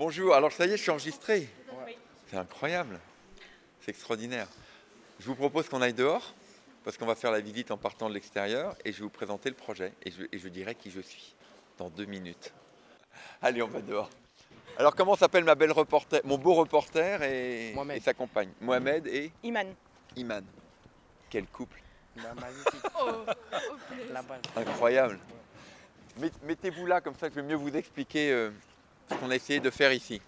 Bonjour, alors ça y est, je suis enregistré. C'est incroyable. C'est extraordinaire. Je vous propose qu'on aille dehors, parce qu'on va faire la visite en partant de l'extérieur, et je vais vous présenter le projet, et je, et je dirai qui je suis dans deux minutes. Allez, on va dehors. Alors comment s'appelle ma belle reporter, mon beau reporter et, Mohamed. et sa compagne? Mohamed et Iman. Iman. Quel couple. Oh, Là-bas. incroyable. Met- Mettez-vous là, comme ça je vais mieux vous expliquer euh, ce qu'on a essayé de faire ici.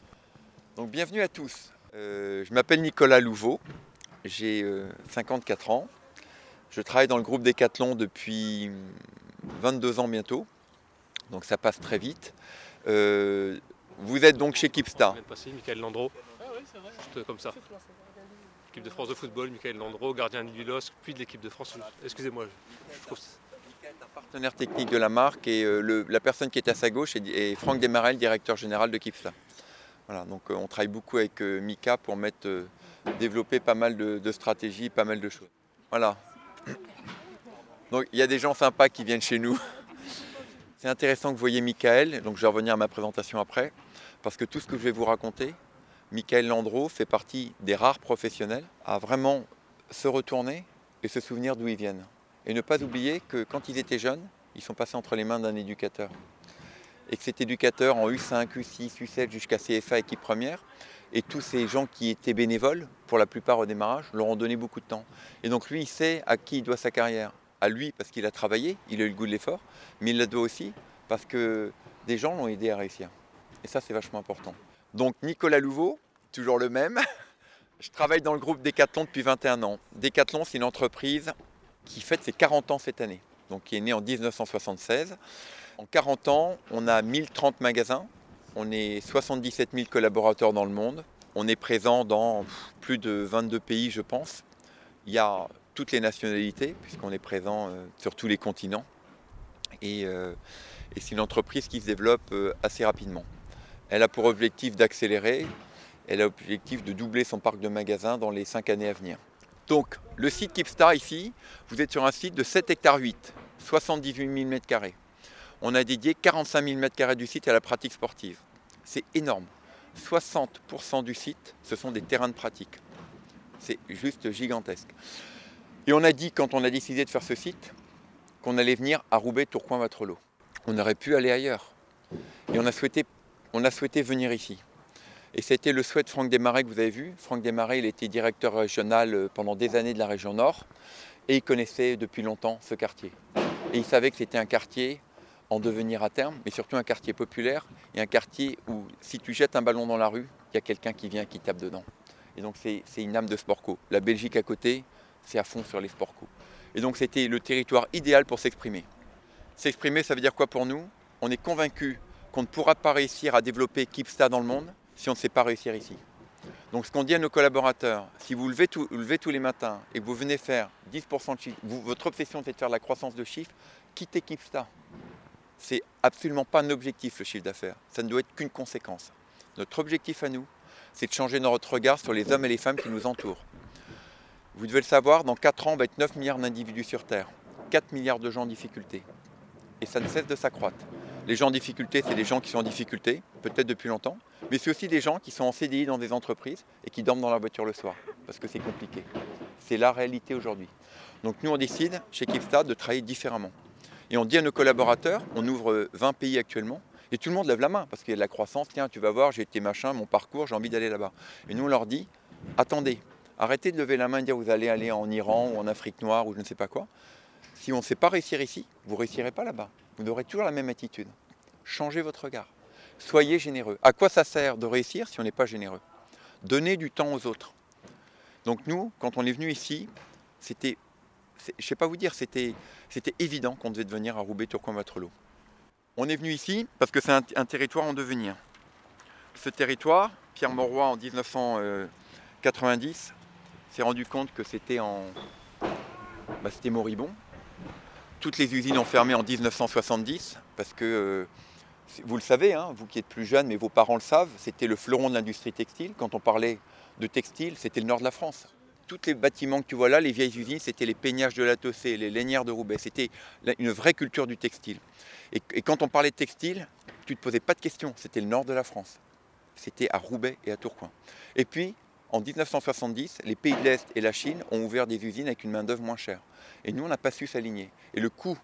Donc bienvenue à tous. Euh, je m'appelle Nicolas Louveau, j'ai euh, 54 ans. Je travaille dans le groupe Decathlon depuis 22 ans bientôt, donc ça passe très vite. Euh, vous êtes donc chez Kipstar. passer, Michael Landreau. Juste comme ça. Équipe de France de football, Michael Landreau, gardien du LOSC, puis de l'équipe de France. Excusez-moi, je trouve partenaire technique de la marque et euh, la personne qui est à sa gauche est, Franck Desmarel, directeur général de Kipstar. Voilà, donc euh, on travaille beaucoup avec euh, Mika pour mettre, développer pas mal de, de stratégies, pas mal de choses. Voilà. Donc il y a des gens sympas qui viennent chez nous. C'est intéressant que vous voyez Michael, donc je vais revenir à ma présentation après, parce que tout ce que je vais vous raconter, Michael Landreau fait partie des rares professionnels à vraiment se retourner et se souvenir d'où ils viennent. Et ne pas oublier que quand ils étaient jeunes, ils sont passés entre les mains d'un éducateur. Et que cet éducateur en U5, U6, U7 jusqu'à CFA équipe première, et tous ces gens qui étaient bénévoles, pour la plupart au démarrage, leur ont donné beaucoup de temps. Et donc lui, il sait à qui il doit sa carrière. À lui parce qu'il a travaillé, il a eu le goût de l'effort, mais il la doit aussi parce que des gens l'ont aidé à réussir. Et ça, c'est vachement important. Donc Nicolas Louveau, toujours le même. Je travaille dans le groupe Decathlon depuis 21 ans. Decathlon, c'est une entreprise qui fête ses 40 ans cette année, donc qui est née en 1976. En 40 ans, on a 1030 magasins, on est 77 000 collaborateurs dans le monde, on est présent dans plus de 22 pays, je pense. Il y a toutes les nationalités, puisqu'on est présent euh, sur tous les continents. Et, euh, et c'est une entreprise qui se développe euh, assez rapidement. Elle a pour objectif d'accélérer, elle a pour objectif de doubler son parc de magasins dans les 5 années à venir. Donc, le site Kipstar ici, vous êtes sur un site de 7 hectares 8, 78 000 m2. On a dédié 45 000 m2 du site à la pratique sportive. C'est énorme. 60% du site, ce sont des terrains de pratique. C'est juste gigantesque. Et on a dit, quand on a décidé de faire ce site, qu'on allait venir à Roubaix, Tourcoing, Vatrelot. On aurait pu aller ailleurs. Et on a souhaité, on a souhaité venir ici. Et c'était le souhait de Franck Desmarais que vous avez vu. Franck Desmarais, il était directeur régional euh, pendant des années de la région Nord et il connaissait depuis longtemps ce quartier. Et il savait que c'était un quartier en devenir à terme, mais surtout un quartier populaire et un quartier où si tu jettes un ballon dans la rue, il y a quelqu'un qui vient qui tape dedans. Et donc c'est une âme de sport co. La Belgique à côté, c'est à fond sur les sport co. Et donc c'était le territoire idéal pour s'exprimer. S'exprimer, ça veut dire quoi pour nous? On est convaincu qu'on ne pourra pas réussir à développer Kipsta dans le monde si on ne sait pas réussir ici. Donc ce qu'on dit à nos collaborateurs, si vous levez, tout- levez tous les matins et que vous venez faire 10% de chiffre, vous- votre obsession c'est de faire la croissance de chiffre, quittez Kipsta. C'est absolument pas un objectif le chiffre d'affaires, ça ne doit être qu'une conséquence. Notre objectif à nous, c'est de changer notre regard sur les hommes et les femmes qui nous entourent. Vous devez le savoir, dans 4 ans, on va être 9 milliards d'individus sur Terre, 4 milliards de gens en difficulté. Et ça ne cesse de s'accroître. Les gens en difficulté, c'est des gens qui sont en difficulté, peut-être depuis longtemps, mais c'est aussi des gens qui sont en CDI dans des entreprises et qui dorment dans leur voiture le soir, parce que c'est compliqué. C'est la réalité aujourd'hui. Donc nous, on décide, chez Kipstad, de travailler différemment. Et on dit à nos collaborateurs, on ouvre 20 pays actuellement, et tout le monde lève la main, parce qu'il y a de la croissance, tiens, tu vas voir, j'ai été machin, mon parcours, j'ai envie d'aller là-bas. Et nous, on leur dit, attendez, arrêtez de lever la main et de dire vous allez aller en Iran ou en Afrique noire ou je ne sais pas quoi. Si on ne sait pas réussir ici, vous ne réussirez pas là-bas. Vous aurez toujours la même attitude. Changez votre regard. Soyez généreux. À quoi ça sert de réussir si on n'est pas généreux? Donnez du temps aux autres. Donc nous, quand on est venu ici, c'était, je ne sais pas vous dire, c'était, c'était évident qu'on devait devenir à Roubaix, Tourcoing, Vatrelot. On est venu ici parce que c'est un, territoire en devenir. Ce territoire, Pierre Mauroy en 1990 s'est rendu compte que c'était en, bah, c'était moribond. Toutes les usines ont fermé en 1970 parce que, euh, vous le savez, hein, vous qui êtes plus jeune, mais vos parents le savent, c'était le fleuron de l'industrie textile. Quand on parlait de textile, c'était le nord de la France. Tous les bâtiments que tu vois là, les vieilles usines, c'était les peignages de la les lainières de Roubaix. C'était une vraie culture du textile. Et, et quand on parlait de textile, tu ne te posais pas de questions, c'était le nord de la France. c'était à Roubaix et à Tourcoing. Et puis, en 1970, les pays de l'Est et la Chine ont ouvert des usines avec une main-d'œuvre moins chère. Et nous, on n'a pas su s'aligner. Et le coût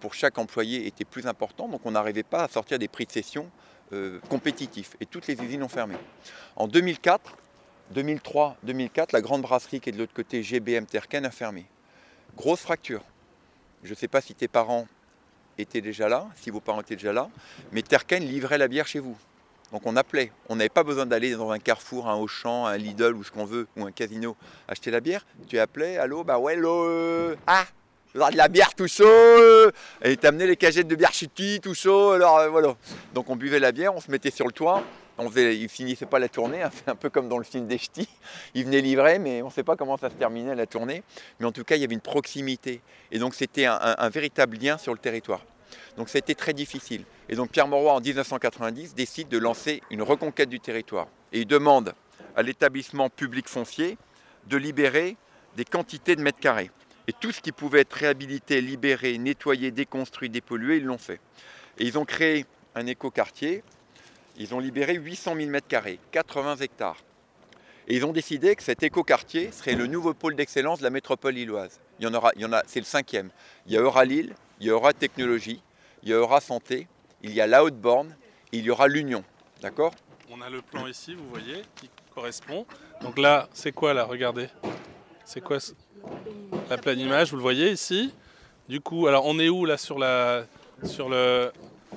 pour chaque employé était plus important, donc on n'arrivait pas à sortir des prix de cession euh, compétitifs. Et toutes les usines ont fermé. En 2004, 2003, 2004, la grande brasserie qui est de l'autre côté, GBM Terken, a fermé. Grosse fracture. Je ne sais pas si tes parents étaient déjà là, si vos parents étaient déjà là, mais Terken livrait la bière chez vous. Donc on appelait. On n'avait pas besoin d'aller dans un carrefour, un Auchan, un Lidl ou ce qu'on veut, ou un casino, acheter la bière. Tu appelais, allô, bah ouais, l'eau, ah, de la bière tout chaud, et t'amenais les cagettes de bière chutis tout chaud, alors euh, voilà. Donc on buvait la bière, on se mettait sur le toit, on faisait, il finissait pas la tournée, hein, un peu comme dans le film des ch'tis. Il venait livrer, mais on ne sait pas comment ça se terminait la tournée. Mais en tout cas, il y avait une proximité. Et donc c'était un, véritable lien sur le territoire. Donc ça a été très difficile. Et donc Pierre Mauroy, en 1990, décide de lancer une reconquête du territoire. Et il demande à l'établissement public foncier de libérer des quantités de mètres carrés. Et tout ce qui pouvait être réhabilité, libéré, nettoyé, déconstruit, dépollué, ils l'ont fait. Et ils ont créé un écoquartier ils ont libéré 800 000 m2, 80 hectares. Et ils ont décidé que cet écoquartier serait le nouveau pôle d'excellence de la métropole lilloise. Il y en aura, il y en a, c'est le cinquième. Il y aura Lille, il y aura Technologie, il y aura Santé, il y a la Haute-Borne, il y aura l'Union. D'accord? On a le plan ici, vous voyez, qui correspond. Donc là, c'est quoi là? Regardez. C'est quoi la pleine image Vous le voyez ici. Du coup, alors on est où là sur la sur le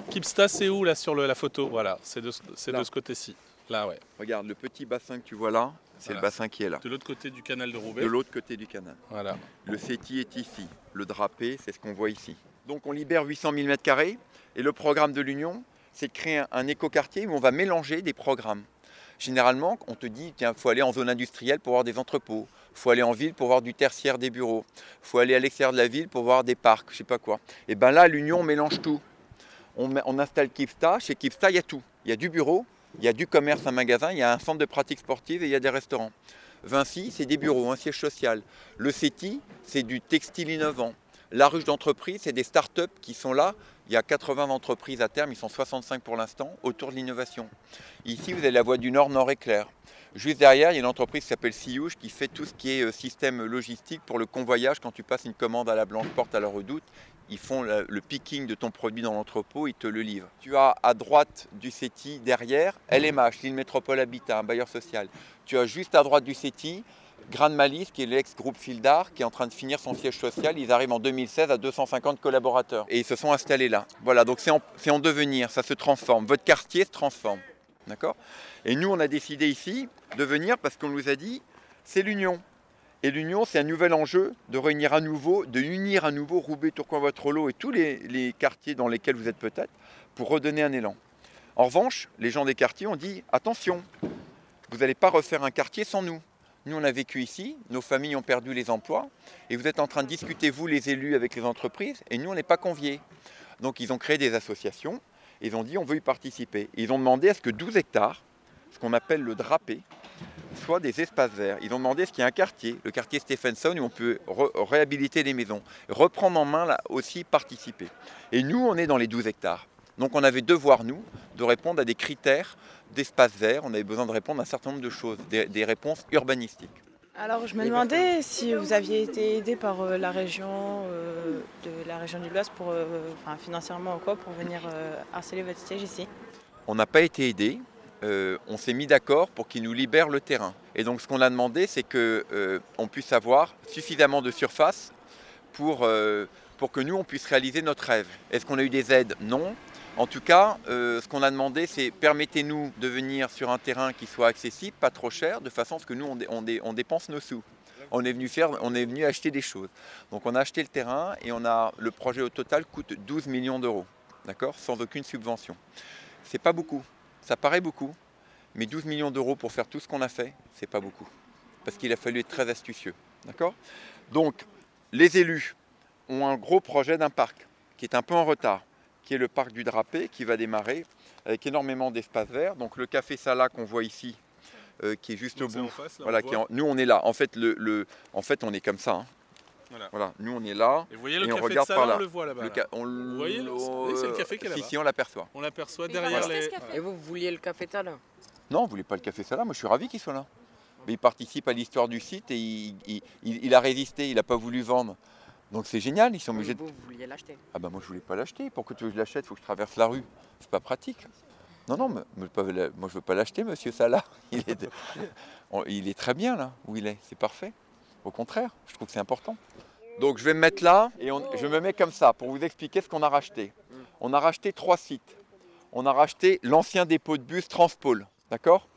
Kipsta, c'est où là sur la photo? Voilà, c'est de, ce côté-ci. Là, ouais. Regarde, le petit bassin que tu vois là, c'est le bassin qui est là. De l'autre côté du canal de Roubaix. De l'autre côté du canal. Voilà. Le CETI est ici. Le drapé, c'est ce qu'on voit ici. Donc on libère 800 000 m2 et le programme de l'Union, c'est de créer un, écoquartier où on va mélanger des programmes. Généralement, on te dit, tiens, il faut aller en zone industrielle pour voir des entrepôts. Il faut aller en ville pour voir du tertiaire des bureaux. Il faut aller à l'extérieur de la ville pour voir des parcs, je sais pas quoi. Et bien là, l'Union mélange tout on, installe Kivsta. Chez Kivsta, il y a tout. Il y a du bureau, il y a du commerce, un magasin, il y a un centre de pratique sportive et il y a des restaurants. Vinci, c'est des bureaux, un siège social. Le CETI, c'est du textile innovant. La ruche d'entreprise, c'est des start-up qui sont là. Il y a 80 entreprises à terme, ils sont 65 pour l'instant, autour de l'innovation. Ici, vous avez la voie du Nord, Nord éclair. Juste derrière, il y a une entreprise qui s'appelle Siouche qui fait tout ce qui est euh, système logistique pour le convoyage. Quand tu passes une commande à la Blanche Porte à la Redoute, ils font le, picking de ton produit dans l'entrepôt, ils te le livrent. Tu as à droite du CETI, derrière, LMH, l'île Métropole Habitat, un bailleur social. Tu as juste à droite du CETI, Grande Malice, qui est l'ex-groupe Fildar, qui est en train de finir son siège social. Ils arrivent en 2016 à 250 collaborateurs. Et ils se sont installés là. Voilà, donc c'est en, en, devenir, ça se transforme. Votre quartier se transforme. Et nous, on a décidé ici de venir parce qu'on nous a dit, c'est l'union. Et l'union, c'est un nouvel enjeu de réunir à nouveau, de unir à nouveau Roubaix, Tourcoing, Waterloo et tous les, quartiers dans lesquels vous êtes peut-être pour redonner un élan. En revanche, les gens des quartiers ont dit attention, vous n'allez pas refaire un quartier sans nous. Nous, on a vécu ici, nos familles ont perdu les emplois, et vous êtes en train de discuter, vous les élus, avec les entreprises, et nous, on n'est pas conviés. Donc, ils ont créé des associations, ils ont dit on veut y participer. ils ont demandé à ce que 12 hectares, ce qu'on appelle le drapé, soit des espaces verts. Ils ont demandé ce qu'il y a un quartier, le quartier Stephenson, où on peut réhabiliter les maisons, reprendre en main là aussi participer. Et nous, on est dans les 12 hectares. Donc on avait devoir, nous, de répondre à des critères d'espace vert. On avait besoin de répondre à un certain nombre de choses, des, réponses urbanistiques. Alors je me demandais si vous aviez été aidé par euh, la région euh, de la région du Loise pour euh, financièrement ou quoi pour venir harceler votre siège ici. On n'a pas été aidé. On s'est mis d'accord pour qu'ils nous libèrent le terrain. Et donc ce qu'on a demandé, c'est qu'on euh, puisse avoir suffisamment de surface pour, pour que nous, on puisse réaliser notre rêve. Est-ce qu'on a eu des aides? Non. En tout cas, ce qu'on a demandé, c'est permettez-nous de venir sur un terrain qui soit accessible, pas trop cher, de façon à ce que nous, on, dépense nos sous. On est, venu on est venu acheter des choses. Donc on a acheté le terrain et le projet au total coûte 12 millions d'euros, d'accord Sans aucune subvention. C'est pas beaucoup. Ça paraît beaucoup, mais 12 millions d'euros pour faire tout ce qu'on a fait, c'est pas beaucoup. Parce qu'il a fallu être très astucieux. Donc, les élus ont un gros projet d'un parc qui est un peu en retard, qui est le parc du Drapé, qui va démarrer avec énormément d'espace vert. Donc, le café Sala qu'on voit ici, euh, qui est juste au bout. voilà, nous, on est là. En fait, le, en fait on est comme ça. Hein. Voilà. Voilà, nous on est là. Et vous voyez le Et on café de regarde par là. on le voit là-bas. Le là. ca- on Vous voyez, le- oui, c'est le café qui est Si, là-bas. si, on l'aperçoit. On l'aperçoit derrière les. Et vous, vous vouliez le café l'heure Non, vous voulez pas le café Salah, moi je suis ravi qu'il soit là. Mais il participe à l'histoire du site et il, il- il- il a résisté, il n'a pas voulu vendre. Donc c'est génial, ils sont obligés de... Vous, vouliez l'acheter Ah bah moi je voulais pas l'acheter, pour que tu veux que je l'achète, il faut que je traverse la rue. C'est pas pratique. Non, non, mais, moi je veux pas l'acheter, monsieur Salah. Il est, il est très bien là où il est, c'est parfait. Au contraire, je trouve que c'est important. Donc je vais me mettre là et on- je me mets comme ça pour vous expliquer ce qu'on a racheté. On a racheté trois sites. On a racheté l'ancien dépôt de bus Transpôle, d'accord?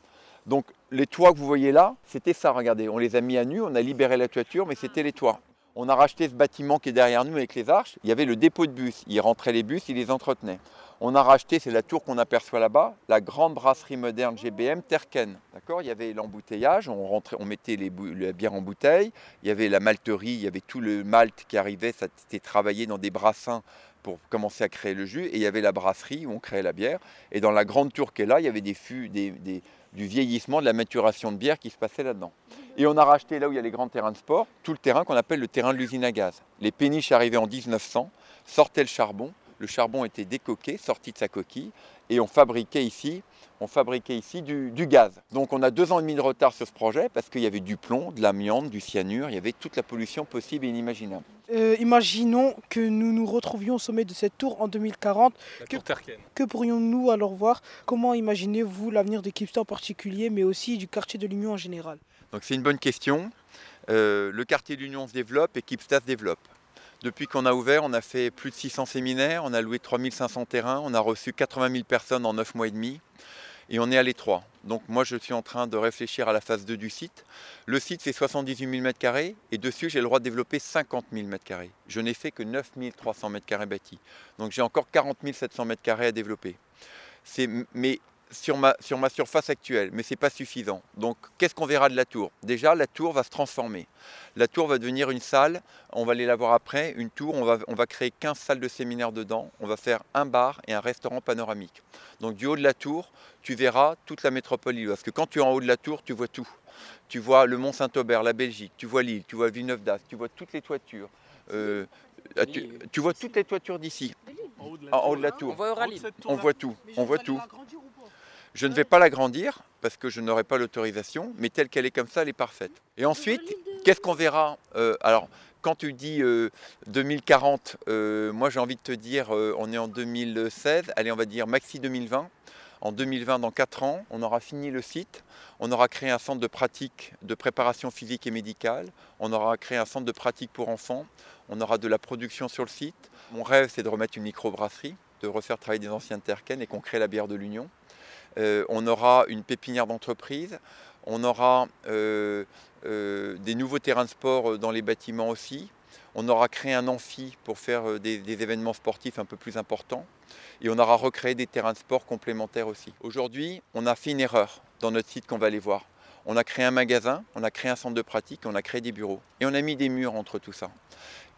Donc les toits que vous voyez là, c'était ça, regardez. On les a mis à nu, on a libéré la toiture, mais c'était les toits. On a racheté ce bâtiment qui est derrière nous avec les arches. Il y avait le dépôt de bus. Il rentrait les bus, il les entretenait. On a racheté, c'est la tour qu'on aperçoit là-bas, la grande brasserie moderne GBM Terken. D'accord? Il y avait l'embouteillage, on, rentrait, on mettait les la bière en bouteille. Il y avait la malterie, il y avait tout le malt qui arrivait, ça était travaillé dans des brassins pour commencer à créer le jus. Et il y avait la brasserie où on créait la bière. Et dans la grande tour qui est là, il y avait des fûts, des, du vieillissement, de la maturation de bière qui se passait là-dedans. Et on a racheté là où il y a les grands terrains de sport, tout le terrain qu'on appelle le terrain de l'usine à gaz. Les péniches arrivaient en 1900, sortaient le charbon, le charbon était décoqué, sorti de sa coquille, et on fabriquait ici, on fabriquait ici du, du gaz. Donc on a deux ans et demi de retard sur ce projet parce qu'il y avait du plomb, de l'amiante, du cyanure, il y avait toute la pollution possible et inimaginable. Euh, imaginons que nous nous retrouvions au sommet de cette tour en 2040. La Que-. Que pourrions-nous alors voir? Comment imaginez-vous l'avenir de Kipsta en particulier, mais aussi du quartier de l'Union en général? Donc c'est une bonne question. Euh, le quartier de l'Union se développe et Kipsta se développe. Depuis qu'on a ouvert, on a fait plus de 600 séminaires, on a loué 3500 terrains, on a reçu 80 000 personnes en 9 mois et demi et on est à l'étroit. Donc moi je suis en train de réfléchir à la phase 2 du site. Le site fait 78 000 m2 et dessus j'ai le droit de développer 50 000 m2. Je n'ai fait que 9 300 m2 bâtis. Donc j'ai encore 40 700 m2 à développer. C'est- sur ma, sur ma surface actuelle, mais ce n'est pas suffisant. Donc qu'est-ce qu'on verra de la tour? Déjà, la tour va se transformer. La tour va devenir une salle, on va aller la voir après, une tour, on va, on va créer 15 salles de séminaire dedans, on va faire un bar et un restaurant panoramique. Donc du haut de la tour, tu verras toute la métropole lilloise. Parce que quand tu es en haut de la tour, tu vois tout. Tu vois le Mont Saint-Aubert, la Belgique, tu vois Lille, tu vois Villeneuve d'Ascq, tu vois toutes les toitures. Euh, ah, tu, tu vois toutes les toitures d'ici, En haut de en haut de la On tour. voit rallye. cette On voit tout, on voit tout. Je ne vais pas l'agrandir parce que je n'aurai pas l'autorisation, mais telle qu'elle est comme ça, elle est parfaite. Et ensuite, qu'est-ce qu'on verra Euh, Alors, quand tu dis euh, 2040, euh, moi j'ai envie de te dire, euh, on est en 2016, allez, on va dire maxi 2020. En 2020, dans 4 ans, on aura fini le site, on aura créé un centre de pratique de préparation physique et médicale, on aura créé un centre de pratique pour enfants, on aura de la production sur le site. Mon rêve, c'est de remettre une microbrasserie, de refaire travailler des anciennes Terken et qu'on crée la bière de l'Union. Euh, on aura une pépinière d'entreprise, on aura euh, euh, des nouveaux terrains de sport dans les bâtiments aussi. On aura créé un amphi pour faire des, des événements sportifs un peu plus importants. Et on aura recréé des terrains de sport complémentaires aussi. Aujourd'hui, on a fait une erreur dans notre site qu'on va aller voir. On a créé un magasin, on a créé un centre de pratique, on a créé des bureaux. Et on a mis des murs entre tout ça.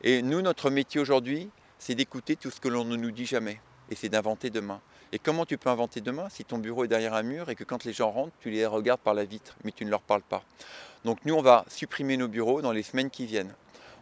Et nous, notre métier aujourd'hui, c'est d'écouter tout ce que l'on ne nous dit jamais. Et c'est d'inventer demain. Et comment tu peux inventer demain si ton bureau est derrière un mur et que quand les gens rentrent, tu les regardes par la vitre, mais tu ne leur parles pas? Donc nous, on va supprimer nos bureaux dans les semaines qui viennent.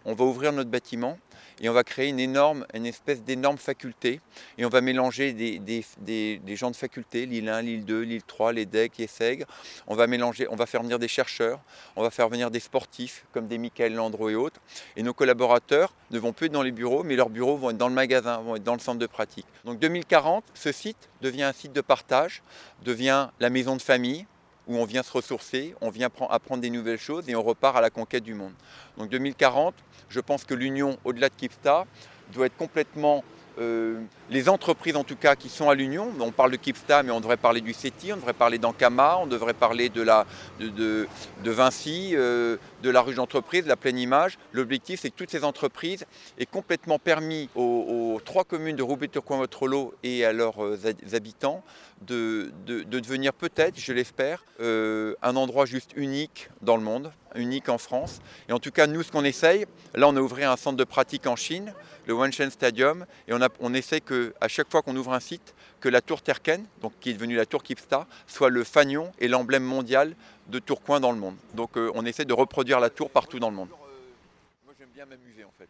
On va ouvrir notre bâtiment et on va créer une espèce d'énorme faculté. Et on va mélanger des, gens de faculté, Lille 1, Lille 2, Lille 3, les DEC, les SEG. On va mélanger, on va faire venir des chercheurs, on va faire venir des sportifs comme des Michael Landreau et autres. Et nos collaborateurs ne vont plus être dans les bureaux, mais leurs bureaux vont être dans le magasin, vont être dans le centre de pratique. Donc 2040, ce site devient un site de partage, devient la maison de famille où on vient se ressourcer, on vient appren- apprendre des nouvelles choses et on repart à la conquête du monde. Donc 2040, je pense que l'Union, au-delà de Kipsta, doit être complètement... euh, les entreprises en tout cas qui sont à l'Union, on parle de Kipsta mais on devrait parler du CETI, on devrait parler d'Ankama, on devrait parler de, la, de, Vinci, euh, de la ruche d'entreprise, de la pleine image. L'objectif c'est que toutes ces entreprises aient complètement permis aux, trois communes de Roubaix-Tourcoing-Waterloo et à leurs euh, hab- habitants de, de- de devenir peut-être, je l'espère, un endroit juste unique dans le monde, unique en France. Et en tout cas, nous, ce qu'on essaye, là, on a ouvert un centre de pratique en Chine, le Wanshen Stadium, et on, a, on essaie que, à chaque fois qu'on ouvre un site, que la tour Terken, donc qui est devenue la tour Kipsta, soit le fanion et l'emblème mondial de Tourcoing dans le monde. Donc, euh, on essaie de reproduire la tour partout dans le monde. Moi, j'aime bien m'amuser en fait.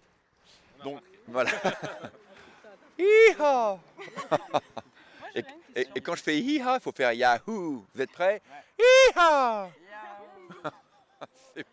Donc. Voilà. Hi-ha et, et- et quand je fais hi-ha, il faut faire yahoo. Vous êtes prêts? Hi-ha C'est